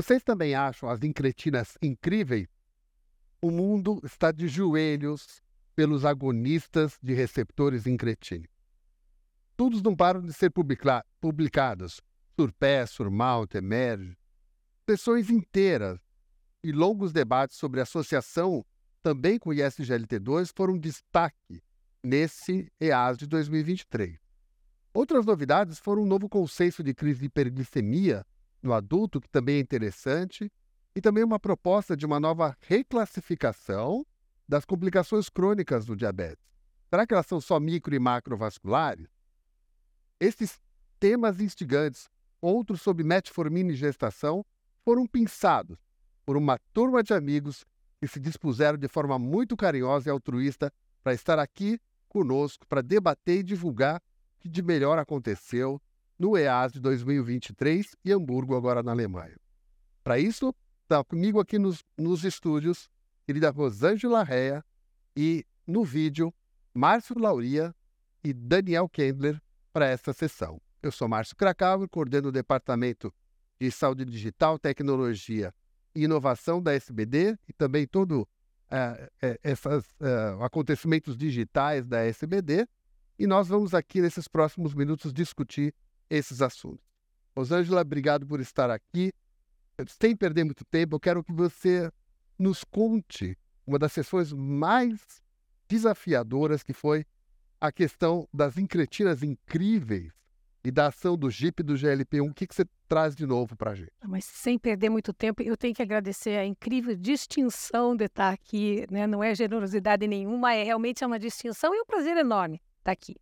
Vocês também acham as incretinas incríveis? O mundo está de joelhos pelos agonistas de receptores incretínicos. Todos não param de ser publica publicados. Surpé, Surmount, Emerge. Sessões inteiras e longos debates sobre associação também com o ISGLT2 foram destaque nesse EAS de 2023. Outras novidades foram um novo conceito de crise de hiperglicemia no adulto, que também é interessante, e também uma proposta de uma nova reclassificação das complicações crônicas do diabetes. Será que elas são só micro e macrovasculares? Esses temas instigantes, outros sobre metformina e gestação, foram pensados por uma turma de amigos que se dispuseram de forma muito carinhosa e altruísta para estar aqui conosco para debater e divulgar o que de melhor aconteceu no EAS de 2023 em Hamburgo, agora na Alemanha. Para isso, está comigo aqui nos, nos estúdios, querida Rosângela Rea, e no vídeo, Márcio Lauria e Daniel Kendler para essa sessão. Eu sou Márcio Krakauer, coordeno o Departamento de Saúde Digital, Tecnologia e Inovação da SBD e também todo uh, esses uh, acontecimentos digitais da SBD. E nós vamos aqui, nesses próximos minutos, discutir esses assuntos. Rosângela, obrigado por estar aqui. Sem perder muito tempo, eu quero que você nos conte uma das sessões mais desafiadoras que foi a questão das incretinas incríveis e da ação do JIP e do GLP-1. O que, que você traz de novo para a gente? Mas sem perder muito tempo, eu tenho que agradecer a incrível distinção de estar aqui. Né? Não é generosidade nenhuma, é realmente é uma distinção e um prazer enorme estar aqui.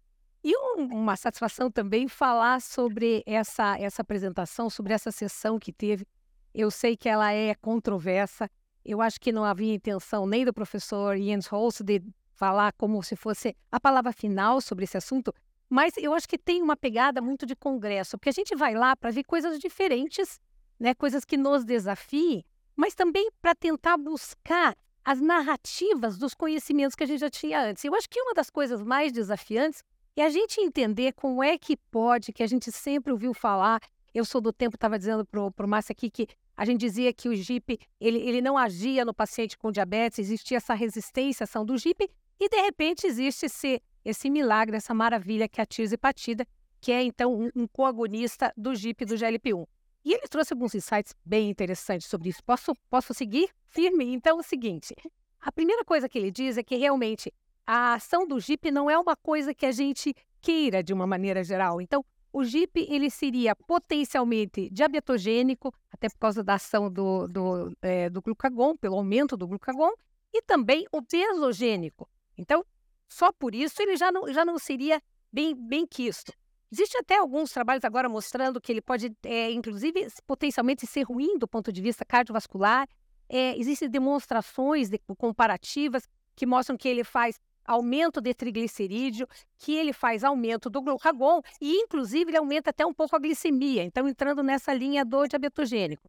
E um, uma satisfação também falar sobre essa, essa apresentação, sobre essa sessão que teve. Eu sei que ela é controversa. Eu acho que não havia intenção nem do professor Jens Holst de falar como se fosse a palavra final sobre esse assunto, mas eu acho que tem uma pegada muito de congresso, porque a gente vai lá para ver coisas diferentes, né, coisas que nos desafiem, mas também para tentar buscar as narrativas dos conhecimentos que a gente já tinha antes. Eu acho que uma das coisas mais desafiantes é a gente entender como é que pode, que a gente sempre ouviu falar. Eu sou do tempo, estava dizendo para o Márcio aqui que a gente dizia que o GIP ele, ele não agia no paciente com diabetes, existia essa resistência à ação do GIP, e de repente existe esse esse milagre, essa maravilha que é a tirzepatida, que é então um, um coagonista do GIP do GLP-1. E ele trouxe alguns insights bem interessantes sobre isso. Posso, posso seguir firme? Então, é o seguinte: a primeira coisa que ele diz é que realmente a ação do GIP não é uma coisa que a gente queira de uma maneira geral. Então, o GIP ele seria potencialmente diabetogênico, até por causa da ação do, do, é, do glucagon, pelo aumento do glucagon, e também obesogênico. Então, só por isso ele já não, já não seria bem, bem quisto. Existem até alguns trabalhos agora mostrando que ele pode, é, inclusive, potencialmente ser ruim do ponto de vista cardiovascular. É, existem demonstrações de, comparativas que mostram que ele faz aumento de triglicerídeo, que ele faz aumento do glucagon e, inclusive, ele aumenta até um pouco a glicemia. Então, entrando nessa linha do diabetogênico.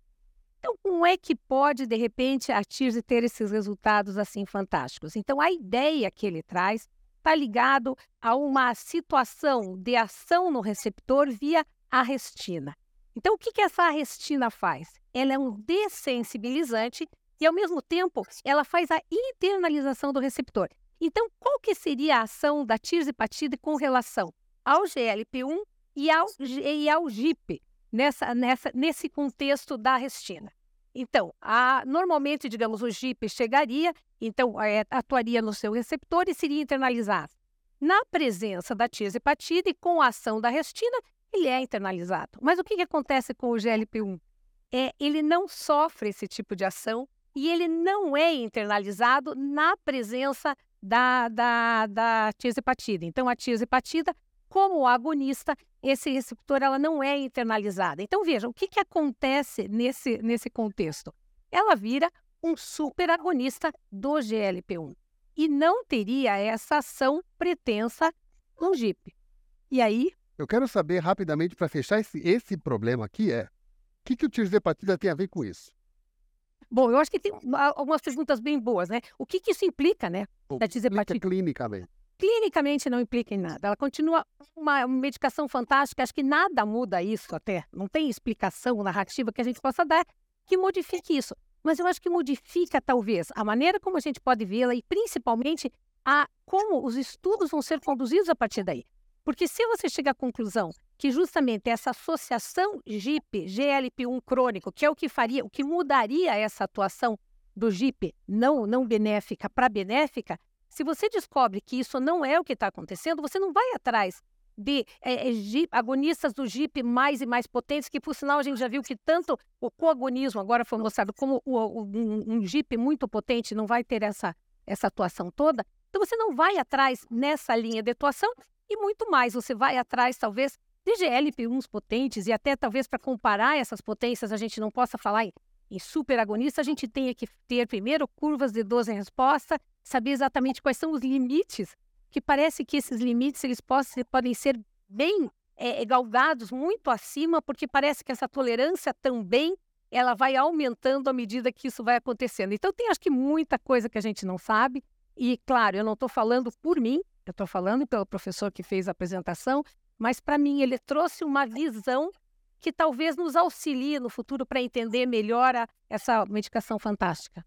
Então, como é que pode, de repente, a TIRSE ter esses resultados assim fantásticos? Então, a ideia que ele traz está ligado a uma situação de ação no receptor via arrestina. Então, o que, que essa arrestina faz? Ela é um dessensibilizante e, ao mesmo tempo, ela faz a internalização do receptor. Então, qual que seria a ação da tirzepatide com relação ao GLP-1 e ao, e ao GIP? nessa, nessa, nesse contexto da restina. Então, a, normalmente, digamos, o GIP chegaria, então é, atuaria no seu receptor e seria internalizado. Na presença da tiazepatida e com a ação da restina, ele é internalizado. Mas o que, que acontece com o GLP-1? É, ele não sofre esse tipo de ação e ele não é internalizado na presença da, da, da tiazepatida. Então, a tiazepatida como agonista, esse receptor ela não é internalizada. Então, veja, o que, que acontece nesse, nesse contexto? Ela vira um superagonista do GLP-1 e não teria essa ação pretensa no GIP. E aí? Eu quero saber rapidamente, para fechar esse, esse problema aqui, é o que, que o tirzepatida tem a ver com isso? Bom, eu acho que tem algumas perguntas bem boas, né? O que, que isso implica, né? da tirzepatida? clinicamente clinicamente não implica em nada. Ela continua uma medicação fantástica, acho que nada muda isso até. Não tem explicação narrativa que a gente possa dar que modifique isso. Mas eu acho que modifica, talvez, a maneira como a gente pode vê-la e, principalmente, a como os estudos vão ser conduzidos a partir daí. Porque se você chega à conclusão que justamente essa associação GIP, GLP-1 crônico, que é o que faria, o que mudaria essa atuação do GIP não, não benéfica para benéfica, se você descobre que isso não é o que está acontecendo, você não vai atrás de é, é, GIP, agonistas do GIP mais e mais potentes, que por sinal a gente já viu que tanto o coagonismo agora foi mostrado como o, o, um, um GIP muito potente não vai ter essa, essa atuação toda. Então você não vai atrás nessa linha de atuação e muito mais, você vai atrás talvez de GLP-1s potentes e até talvez para comparar essas potências a gente não possa falar em, em superagonista, a gente tenha que ter primeiro curvas de dose em resposta, saber exatamente quais são os limites, que parece que esses limites eles possam, podem ser bem é, galgados muito acima, porque parece que essa tolerância também ela vai aumentando à medida que isso vai acontecendo. Então tem acho que muita coisa que a gente não sabe, e claro, eu não estou falando por mim, eu estou falando pelo professor que fez a apresentação, mas para mim ele trouxe uma visão que talvez nos auxilie no futuro para entender melhor a, essa medicação fantástica.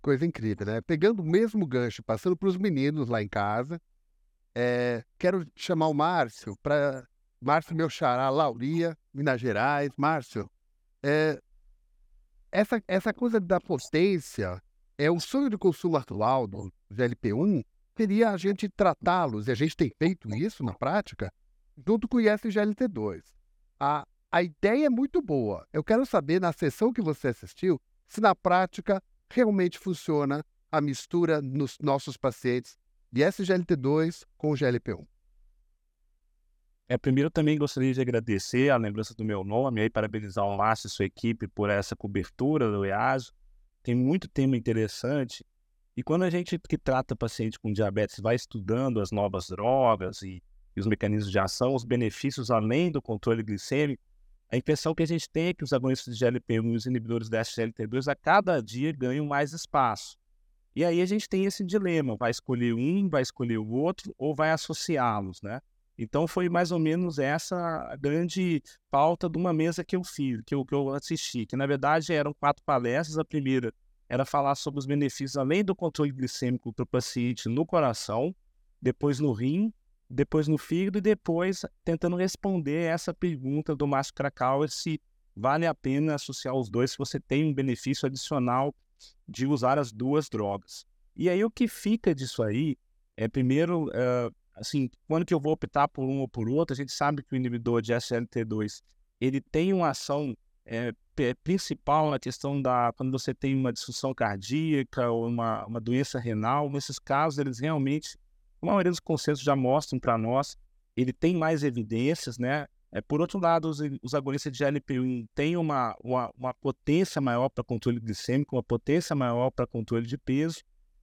Coisa incrível, né? Pegando o mesmo gancho, passando para os meninos lá em casa, é, quero chamar o Márcio para. Márcio, meu xará, Lauria, Minas Gerais. Márcio, é, essa, essa coisa da potência, é o sonho do consumo atual do GLP-1 seria a gente tratá-los, e a gente tem feito isso na prática, junto com o ISGLT2. A, a ideia é muito boa. Eu quero saber, na sessão que você assistiu, se na prática realmente funciona a mistura nos nossos pacientes de SGLT2 com GLP-1. É, primeiro, também gostaria de agradecer a lembrança do meu nome e parabenizar o Márcio e sua equipe por essa cobertura do EASO. Tem muito tema interessante. E quando a gente que trata paciente com diabetes vai estudando as novas drogas e e os mecanismos de ação, os benefícios além do controle glicêmico, a impressão que a gente tem é que os agonistas de GLP-1 e os inibidores da SGLT2 a cada dia ganham mais espaço. E aí a gente tem esse dilema, vai escolher um, vai escolher o outro ou vai associá-los, né? Então foi mais ou menos essa a grande pauta de uma mesa que eu fiz, que eu, que eu assisti, que na verdade eram quatro palestras. A primeira era falar sobre os benefícios além do controle glicêmico para o paciente no coração, depois no rim depois no fígado e depois tentando responder essa pergunta do Márcio Krakauer se vale a pena associar os dois se você tem um benefício adicional de usar as duas drogas. E aí o que fica disso aí é primeiro, uh, assim, quando que eu vou optar por um ou por outro, a gente sabe que o inibidor de SLT2 ele tem uma ação é, principal na questão da quando você tem uma disfunção cardíaca ou uma, uma doença renal, nesses casos eles realmente a maioria dos consensos já mostram para nós, ele tem mais evidências, né? É, por outro lado, os, os agonistas de GLP-1 têm uma, uma, uma potência maior para controle glicêmico, uma potência maior para controle de peso,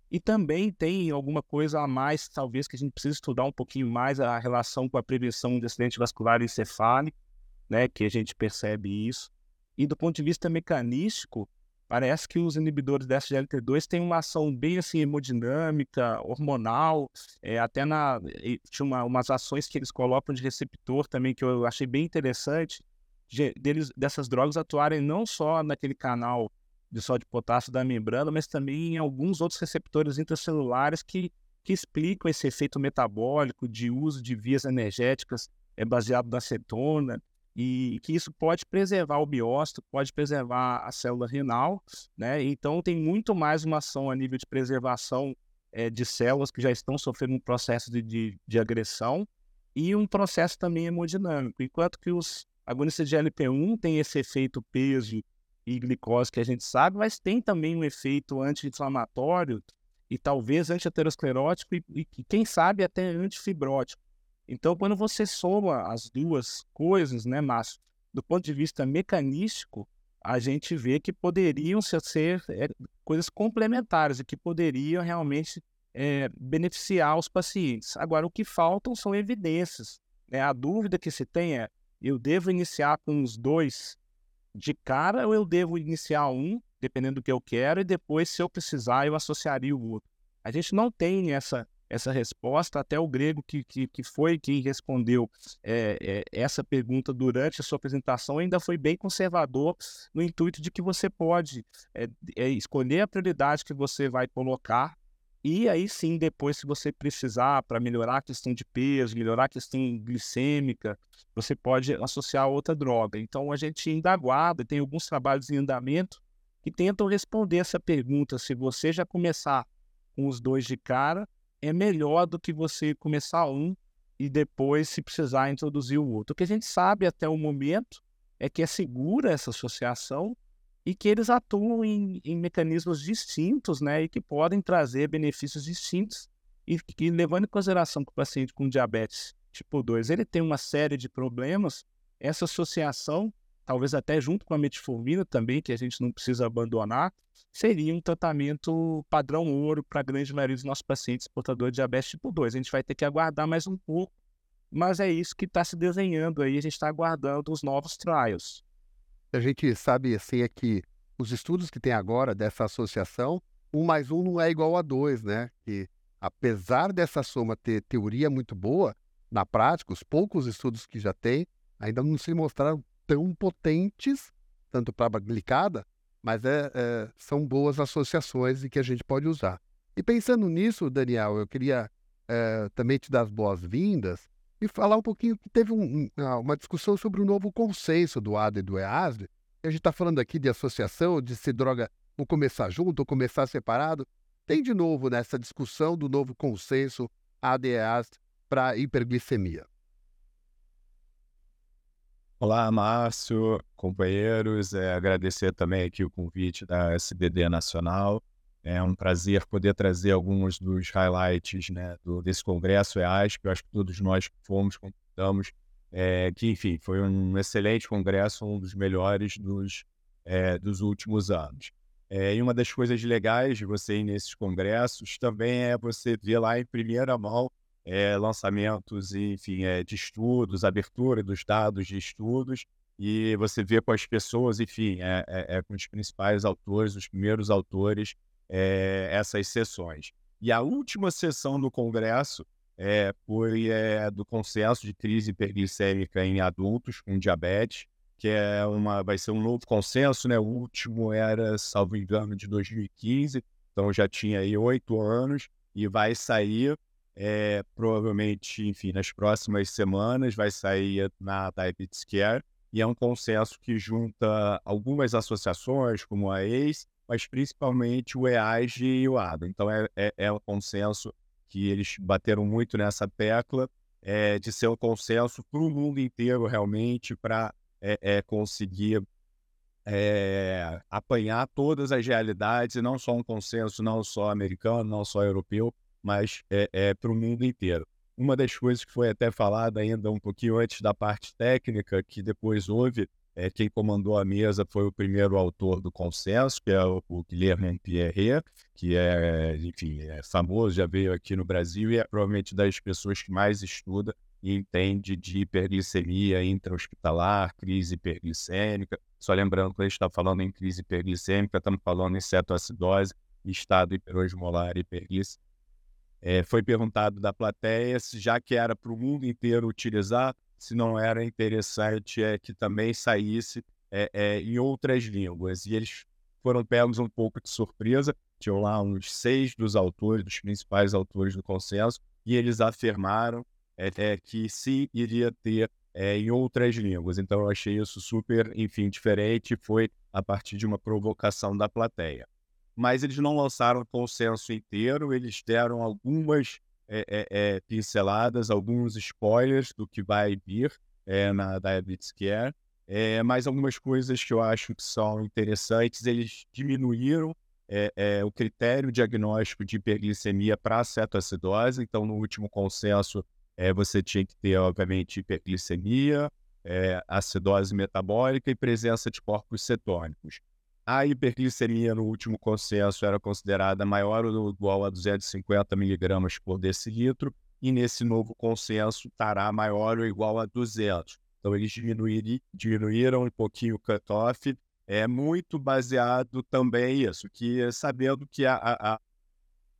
e também tem alguma coisa a mais, talvez, que a gente precisa estudar um pouquinho mais a relação com a prevenção de acidente vascular encefálico, né, que a gente percebe isso. E do ponto de vista mecanístico, Parece que os inibidores da SGLT2 têm uma ação bem assim hemodinâmica, hormonal, é, até na tinha uma, umas ações que eles colocam de receptor também que eu achei bem interessante de, deles, dessas drogas atuarem não só naquele canal de sódio potássio da membrana, mas também em alguns outros receptores intracelulares que, que explicam esse efeito metabólico de uso de vias energéticas é, baseado na cetona e que isso pode preservar o biócito, pode preservar a célula renal, né? Então tem muito mais uma ação a nível de preservação é, de células que já estão sofrendo um processo de, de, de, agressão e um processo também hemodinâmico, enquanto que os agonistas de LP1 têm esse efeito peso e glicose que a gente sabe, mas tem também um efeito anti-inflamatório e talvez anti-aterosclerótico e, e, quem sabe até antifibrótico. Então, quando você soma as duas coisas, né, Márcio, do ponto de vista mecanístico, a gente vê que poderiam ser é, coisas complementares e que poderiam realmente é, beneficiar os pacientes. Agora, o que faltam são evidências. Né? A dúvida que se tem é: eu devo iniciar com os dois de cara ou eu devo iniciar um, dependendo do que eu quero, e depois, se eu precisar, eu associaria o outro? A gente não tem essa essa resposta, até o grego que, que, que foi quem respondeu é, é, essa pergunta durante a sua apresentação ainda foi bem conservador no intuito de que você pode é, escolher a prioridade que você vai colocar e aí sim, depois, se você precisar para melhorar a questão de peso, melhorar a questão glicêmica, você pode associar a outra droga. Então a gente ainda aguarda, tem alguns trabalhos em andamento que tentam responder essa pergunta. Se você já começar com os dois de cara, é melhor do que você começar um e depois, se precisar, introduzir o outro. O que a gente sabe até o momento é que é segura essa associação e que eles atuam em, em mecanismos distintos, né, e que podem trazer benefícios distintos e que, levando em consideração que o paciente com diabetes tipo 2, ele tem uma série de problemas, essa associação, talvez até junto com a metformina também, que a gente não precisa abandonar, seria um tratamento padrão ouro para a grande maioria dos nossos pacientes portadores de diabetes tipo 2. A gente vai ter que aguardar mais um pouco, mas é isso que está se desenhando aí, a gente está aguardando os novos trials a gente sabe assim é que os estudos que tem agora dessa associação, um mais um não é igual a dois, né? Que apesar dessa soma ter teoria muito boa, na prática, os poucos estudos que já tem ainda não se mostraram tão potentes, tanto para a glicada, mas é, é, são boas associações e que a gente pode usar. E pensando nisso, Daniel, eu queria é, também te dar as boas-vindas e falar um pouquinho que teve um, ah, uma discussão sobre o novo consenso do ADA e do EASD. A gente está falando aqui de associação, de se droga ou começar junto ou começar separado. Tem de novo nessa discussão do novo consenso ADA e EASD para hiperglicemia. Olá, Márcio, companheiros. É, agradecer também aqui o convite da SDD Nacional. É um prazer poder trazer alguns dos highlights né, do, desse congresso EASP. Eu acho que todos nós que fomos, concordamos é, que, enfim, foi um excelente congresso, um dos melhores dos, é, dos últimos anos. É, e uma das coisas legais de você ir nesses congressos também é você ver lá em primeira mão é, lançamentos, enfim, é, de estudos, abertura dos dados de estudos, e você vê com as pessoas, enfim, é, com os principais autores, os primeiros autores essas sessões. E a última sessão do Congresso foi do consenso de crise hiperglicêmica em adultos com diabetes, que é uma, vai ser um novo consenso, né? O último era, salvo engano, de 2015, então já tinha aí oito anos, e vai sair é, provavelmente, enfim, nas próximas semanas, vai sair na Diabetes Care, e é um consenso que junta algumas associações, como a ACE, mas principalmente o EAG e o ADA. Então é, é, é um consenso que eles bateram muito nessa tecla é, de ser um consenso para o mundo inteiro realmente, para é, é, conseguir é, apanhar todas as realidades, e não só um consenso não só americano, não só europeu, mas é, é para o mundo inteiro. Uma das coisas que foi até falada ainda um pouquinho antes da parte técnica, que depois houve, é, quem comandou a mesa foi o primeiro autor do consenso, que é o, o Guilherme Pierre, que é, enfim, é famoso, já veio aqui no Brasil e é provavelmente das pessoas que mais estuda e entende de hiperglicemia intra-hospitalar, crise hiperglicêmica. Só lembrando que a gente está falando em crise hiperglicêmica, estamos falando em cetoacidose, estado hiperosmolar e hiperglicemia. É, foi perguntado da plateia se já que era para o mundo inteiro utilizar, se não era interessante é, que também saísse é, é, em outras línguas. E eles foram pegos um pouco de surpresa, tinham lá uns seis dos autores, dos principais autores do consenso, e eles afirmaram é, que sim, iria ter em outras línguas. Então eu achei isso super, enfim, diferente, foi a partir de uma provocação da plateia. Mas eles não lançaram o consenso inteiro, eles deram algumas é, é, é, pinceladas, alguns spoilers do que vai vir é, na Diabetes Care, é, mas algumas coisas que eu acho que são interessantes, eles diminuíram é, o critério diagnóstico de hiperglicemia para cetoacidose, então no último consenso você tinha que ter, obviamente, hiperglicemia, acidose metabólica e presença de corpos cetônicos. A hiperglicemia no último consenso era considerada maior ou igual a 250 miligramas por decilitro, e nesse novo consenso estará maior ou igual a 200. Então, eles diminuíram um pouquinho o cutoff, é muito baseado também isso, que sabendo que a, a,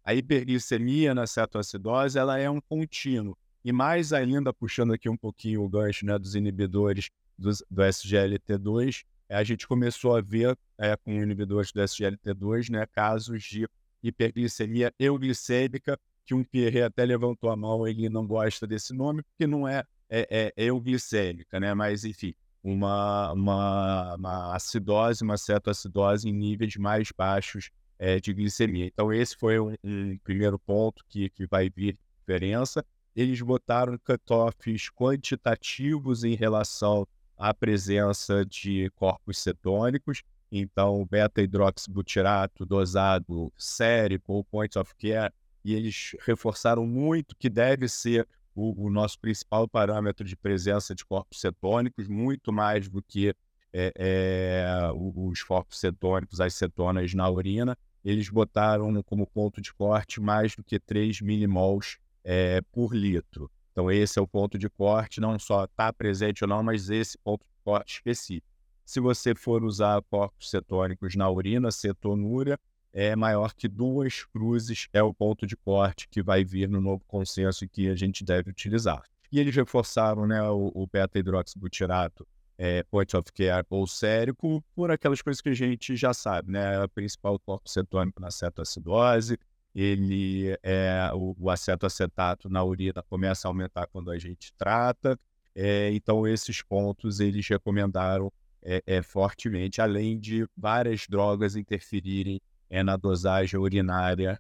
A hiperglicemia na cetoacidose ela é um contínuo. E mais ainda, puxando aqui um pouquinho o gancho né, dos inibidores do, do SGLT2, a gente começou a ver é, com inibidores do SGLT2 né, casos de hiperglicemia euglicêmica, que um Pierre até levantou a mão, ele não gosta desse nome, porque não é, é, é euglicêmica, né? mas enfim, uma, uma, uma acidose, uma cetoacidose em níveis mais baixos é, de glicemia. Então, esse foi um, um, primeiro ponto que, que vai vir diferença. Eles botaram cutoffs quantitativos em relação à presença de corpos cetônicos. Então, beta-hidroxibutirato dosado sério ou point of care, e eles reforçaram muito que deve ser o, o, nosso principal parâmetro de presença de corpos cetônicos, muito mais do que é, é, os corpos cetônicos, as cetonas na urina. Eles botaram como ponto de corte mais do que 3 milimols é, por litro. Então, esse é o ponto de corte, não só está presente ou não, mas esse ponto de corte específico. Se você for usar corpos cetônicos na urina, cetonúria, é maior que duas cruzes, é o ponto de corte que vai vir no novo consenso que a gente deve utilizar. E eles reforçaram né, o, o beta-hidroxibutirato, é, point of care ou sérico, por aquelas coisas que a gente já sabe, né? O principal corpo cetônico na cetoacidose, ele é o, o acetoacetato na urina começa a aumentar quando a gente trata, é, então esses pontos eles recomendaram é, é, fortemente, além de várias drogas interferirem é na dosagem urinária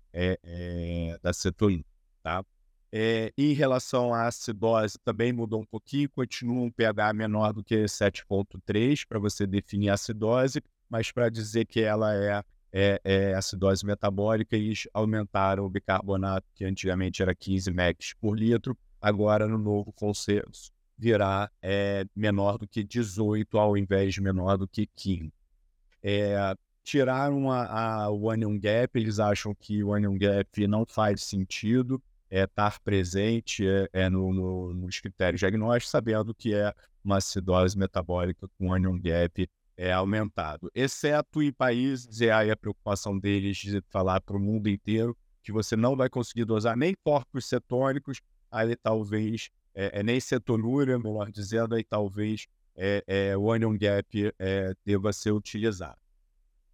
da cetolina, tá? Em relação à acidose, também mudou um pouquinho, continua um pH menor do que 7,3 para você definir a acidose, mas para dizer que ela é, é, é, acidose metabólica, eles aumentaram o bicarbonato, que antigamente era 15 mEq por litro, agora no novo consenso virá é, menor do que 18 ao invés de menor do que 15. É, tiraram a, a, o onion gap, eles acham que o onion gap não faz sentido é, estar presente é, é no, no, nos critérios diagnósticos, sabendo que é uma acidose metabólica com onion gap é, aumentado. Exceto em países, e aí a preocupação deles de falar para o mundo inteiro que você não vai conseguir dosar nem corpos cetônicos, aí talvez, é, é nem cetonúria, melhor dizendo, aí talvez é, é, o onion gap é, deva ser utilizado.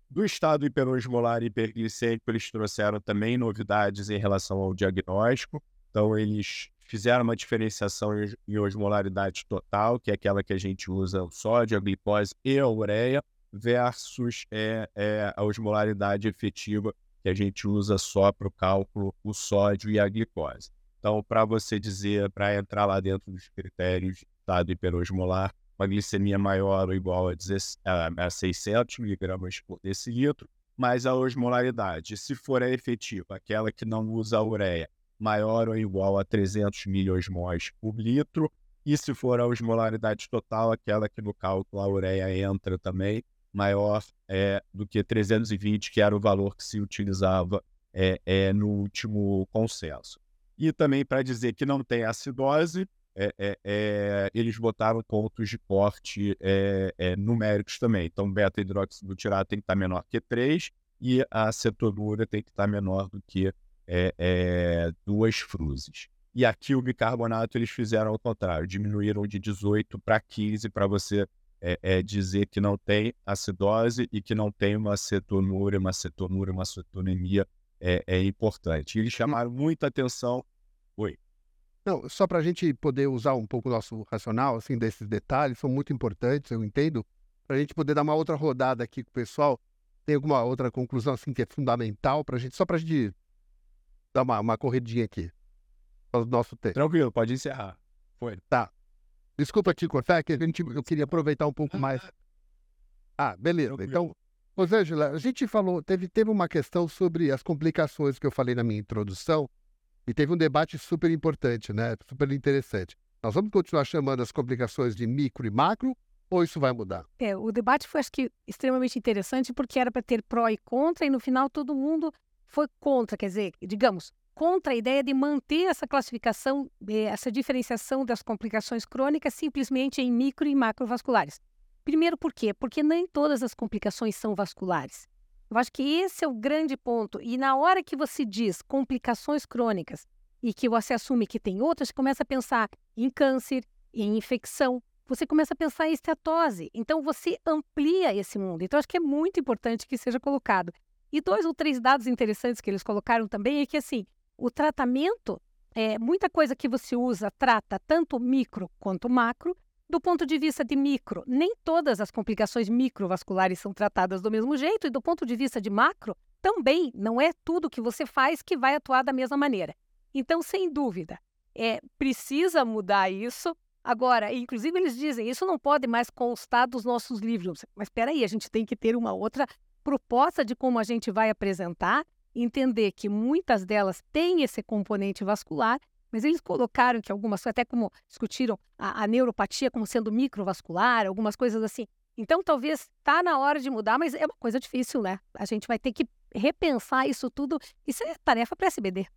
Do estado hiperosmolar e hiperglicêmico, eles trouxeram também novidades em relação ao diagnóstico. Então, eles fizeram uma diferenciação em osmolaridade total, que é aquela que a gente usa o sódio, a glicose e a ureia, versus é, é, a osmolaridade efetiva, que a gente usa só para o cálculo o sódio e a glicose. Então, para você dizer, para entrar lá dentro dos critérios de estado hiperosmolar, uma glicemia maior ou igual a, 16, a 600 miligramas por decilitro, mais a osmolaridade. Se for a efetiva, aquela que não usa a ureia, maior ou igual a 300 miliosmóis por litro, e se for a osmolaridade total, aquela que no cálculo a ureia entra também, maior é, do que 320, que era o valor que se utilizava é, é, no último consenso. E também para dizer que não tem acidose, é, é, é, eles botaram pontos de corte é, numéricos também. Então, beta-hidroxibutirato tem que estar menor que 3 e a cetonura tem que estar menor do que é, duas fruzes. E aqui o bicarbonato eles fizeram ao contrário, diminuíram de 18 para 15 para você dizer que não tem acidose e que não tem uma cetonúria, uma cetonúria, uma cetonemia é, importante. Eles chamaram muita atenção. Oi. Não, só para a gente poder usar um pouco o nosso racional, assim, desses detalhes, são muito importantes, eu entendo, para a gente poder dar uma outra rodada aqui com o pessoal. Tem alguma outra conclusão, assim, que é fundamental para a gente, só para a gente dar uma, uma corridinha aqui, para o nosso tempo. Tranquilo, pode encerrar. Foi. Tá. Desculpa te cortar, que a gente, eu queria aproveitar um pouco mais. Ah, beleza. Então, Rosângela, a gente falou, teve, teve uma questão sobre as complicações que eu falei na minha introdução, e teve um debate super importante, né? Super interessante. Nós vamos continuar chamando as complicações de micro e macro ou isso vai mudar? É, o debate foi, acho que, extremamente interessante porque era para ter pró e contra e no final todo mundo foi contra, quer dizer, digamos, contra a ideia de manter essa classificação, eh, essa diferenciação das complicações crônicas simplesmente em micro e macrovasculares. Primeiro, por quê? Porque nem todas as complicações são vasculares. Eu acho que esse é o grande ponto. E na hora que você diz complicações crônicas e que você assume que tem outras, começa a pensar em câncer, em infecção, você começa a pensar em esteatose. Então você amplia esse mundo. Então acho que é muito importante que seja colocado. E dois ou três dados interessantes que eles colocaram também é que assim, o tratamento, é, muita coisa que você usa trata tanto micro quanto macro. Do ponto de vista de micro, nem todas as complicações microvasculares são tratadas do mesmo jeito, e do ponto de vista de macro, também não é tudo que você faz que vai atuar da mesma maneira. Então, sem dúvida, é, precisa mudar isso. Agora, inclusive eles dizem, isso não pode mais constar dos nossos livros. Mas espera aí, a gente tem que ter uma outra proposta de como a gente vai apresentar, entender que muitas delas têm esse componente vascular, mas eles colocaram que algumas, até como discutiram a, a neuropatia como sendo microvascular, algumas coisas assim. Então, talvez está na hora de mudar, mas é uma coisa difícil, né? A gente vai ter que repensar isso tudo. Isso é tarefa para a SBD.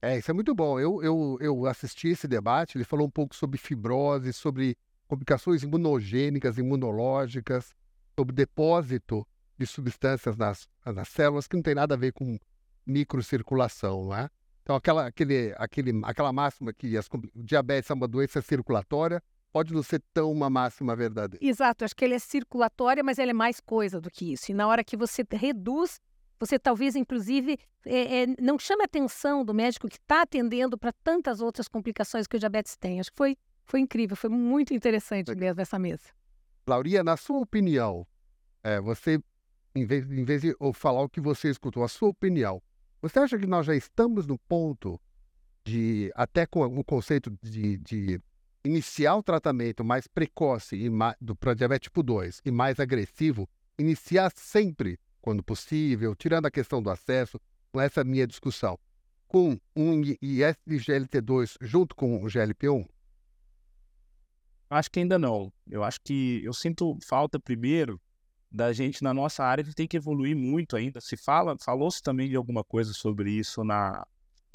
É, isso é muito bom. Eu, eu, eu assisti esse debate, ele falou um pouco sobre fibrose, sobre complicações imunogênicas, imunológicas, sobre depósito de substâncias nas, nas células que não tem nada a ver com microcirculação, não é? Então, aquela, aquele, aquele, aquela máxima que as, o diabetes é uma doença circulatória pode não ser tão uma máxima verdadeira. Exato, acho que ele é circulatória, mas ele é mais coisa do que isso. E na hora que você reduz, você talvez, inclusive, é, é, não chame a atenção do médico que está atendendo para tantas outras complicações que o diabetes tem. Acho que foi, foi incrível, foi muito interessante mesmo essa mesa. Lauria, na sua opinião, é, você em vez, em vez de falar o que você escutou, a sua opinião, você acha que nós já estamos no ponto de, até com o conceito de, de iniciar o tratamento mais precoce para diabetes tipo 2 e mais agressivo, iniciar sempre, quando possível, tirando a questão do acesso, com essa minha discussão, com um ISGLT2 junto com o GLP-1? Acho que ainda não. Eu acho que eu sinto falta primeiro da gente na nossa área, tem que evoluir muito ainda. Se fala, falou-se também de alguma coisa sobre isso na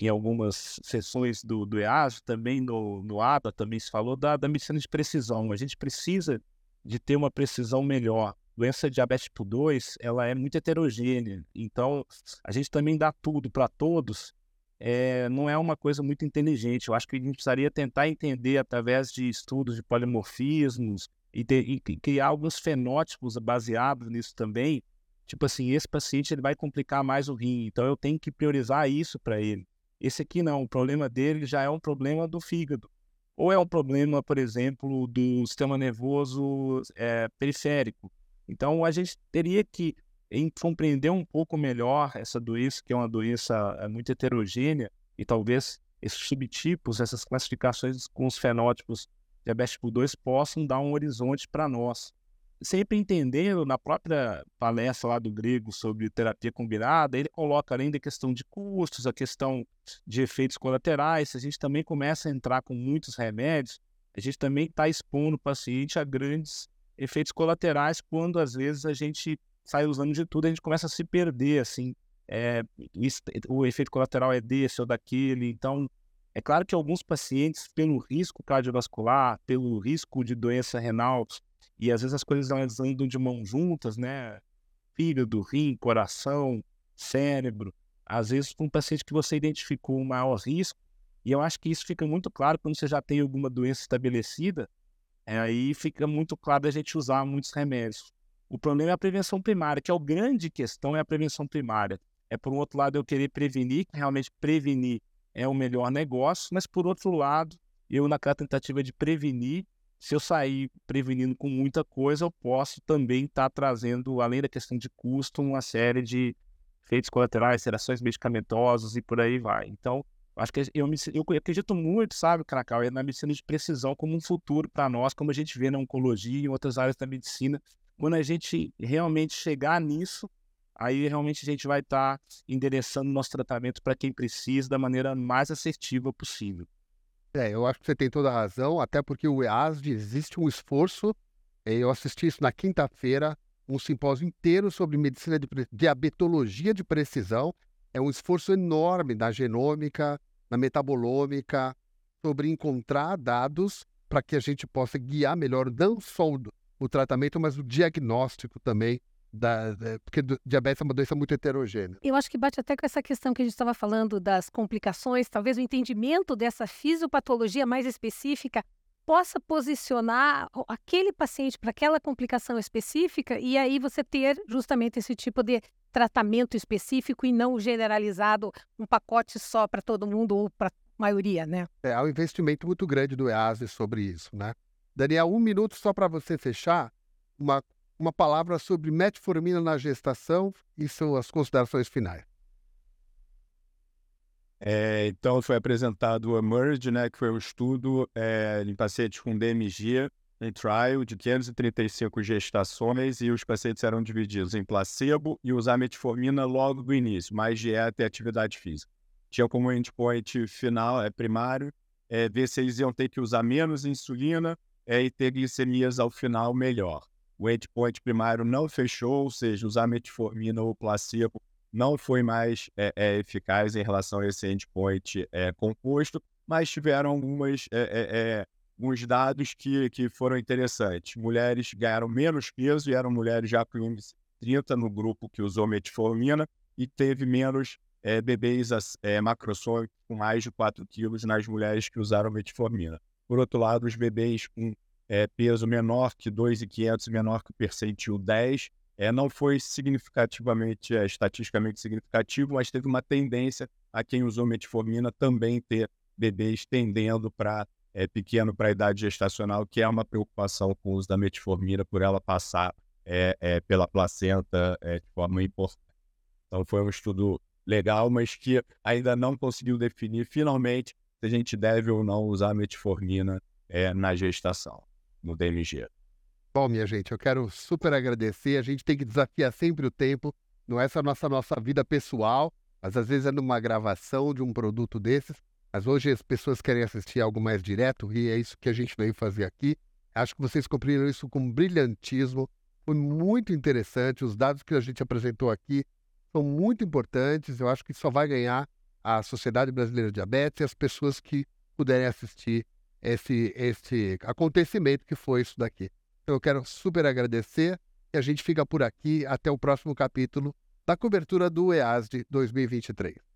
em algumas sessões do, do EASO, também no, no ADA também se falou da, da medicina de precisão. A gente precisa de ter uma precisão melhor. Doença diabetes tipo 2, ela é muito heterogênea. Então, a gente também dá tudo para todos, é, não é uma coisa muito inteligente. Eu acho que a gente precisaria tentar entender através de estudos de polimorfismos, e, ter, e criar alguns fenótipos baseados nisso também. Tipo assim, esse paciente ele vai complicar mais o rim, então eu tenho que priorizar isso para ele. Esse aqui não, o problema dele já é um problema do fígado. Ou é um problema, por exemplo, do sistema nervoso é, periférico. Então a gente teria que compreender um pouco melhor essa doença, que é uma doença é, muito heterogênea, e talvez esses subtipos, essas classificações com os fenótipos diabetes tipo 2 possam dar um horizonte para nós. Sempre entendendo, na própria palestra lá do grego sobre terapia combinada, ele coloca além da questão de custos, a questão de efeitos colaterais, a gente também começa a entrar com muitos remédios, a gente também está expondo o paciente a grandes efeitos colaterais quando às vezes a gente sai usando de tudo, a gente começa a se perder, assim, é, o efeito colateral é desse ou daquele, então é claro que alguns pacientes, pelo risco cardiovascular, pelo risco de doença renal, e às vezes as coisas elas andam de mão juntas, né? Fígado, rim, coração, cérebro. Às vezes, com um paciente que você identificou um maior risco, e eu acho que isso fica muito claro quando você já tem alguma doença estabelecida, é, aí fica muito claro a gente usar muitos remédios. O problema é a prevenção primária, que é a grande questão, é a prevenção primária. É, por um outro lado, eu querer prevenir, realmente prevenir é o melhor negócio, mas por outro lado, eu naquela tentativa de prevenir, se eu sair prevenindo com muita coisa, eu posso também estar tá trazendo, além da questão de custo, uma série de efeitos colaterais, interações medicamentosas e por aí vai. Então, acho que eu, me, eu acredito muito, sabe, Cracau, na medicina de precisão como um futuro para nós, como a gente vê na oncologia e em outras áreas da medicina. Quando a gente realmente chegar nisso, aí realmente a gente vai estar tá endereçando nosso tratamento para quem precisa da maneira mais assertiva possível. É, eu acho que você tem toda a razão, até porque o EASD existe um esforço. Eh, eu assisti isso na quinta-feira, um simpósio inteiro sobre medicina de diabetologia de precisão. É um esforço enorme na genômica, na metabolômica, sobre encontrar dados para que a gente possa guiar melhor não só o, o tratamento, mas o diagnóstico também da, da, porque diabetes é uma doença muito heterogênea. Eu acho que bate até com essa questão que a gente estava falando das complicações, talvez o entendimento dessa fisiopatologia mais específica possa posicionar aquele paciente para aquela complicação específica e aí você ter justamente esse tipo de tratamento específico e não generalizado um pacote só para todo mundo ou para a maioria, né? É, há um investimento muito grande do EASE sobre isso, né? Daniel, um minuto só para você fechar, uma, uma palavra sobre metformina na gestação e suas considerações finais. É, então, foi apresentado o Emerge, né, que foi um estudo é, em pacientes com DMG, em trial, de 535 gestações, e os pacientes eram divididos em placebo e usar metformina logo do início, mais dieta e atividade física. Tinha como endpoint final, é primário, é, ver se eles iam ter que usar menos insulina é, e ter glicemias ao final melhor. O endpoint primário não fechou, ou seja, usar metformina ou placebo não foi mais é, é, eficaz em relação a esse endpoint é, composto, mas tiveram algumas, alguns dados que, que foram interessantes. Mulheres ganharam menos peso e eram mulheres já com índice 30 no grupo que usou metformina e teve menos bebês é, com mais de 4 quilos nas mulheres que usaram metformina. Por outro lado, os bebês com peso menor que 2,500 menor que o percentil 10 é, não foi significativamente, é, estatisticamente significativo, mas teve uma tendência a quem usou metformina também ter bebês tendendo para é, pequeno para a idade gestacional, que é uma preocupação com o uso da metformina por ela passar é, é, pela placenta é, de forma importante. Então foi um estudo legal, mas que ainda não conseguiu definir finalmente se a gente deve ou não usar metformina é, na gestação, no DMG. Bom, minha gente, eu quero super agradecer. A gente tem que desafiar sempre o tempo. Não é só nossa nossa vida pessoal, mas às vezes é numa gravação de um produto desses. Mas hoje as pessoas querem assistir algo mais direto e é isso que a gente veio fazer aqui. Acho que vocês cumpriram isso com brilhantismo. Foi muito interessante. Os dados que a gente apresentou aqui são muito importantes. Eu acho que só vai ganhar a Sociedade Brasileira de Diabetes e as pessoas que puderem assistir esse, esse acontecimento que foi isso daqui. Então eu quero super agradecer e a gente fica por aqui até o próximo capítulo da cobertura do EASD 2023.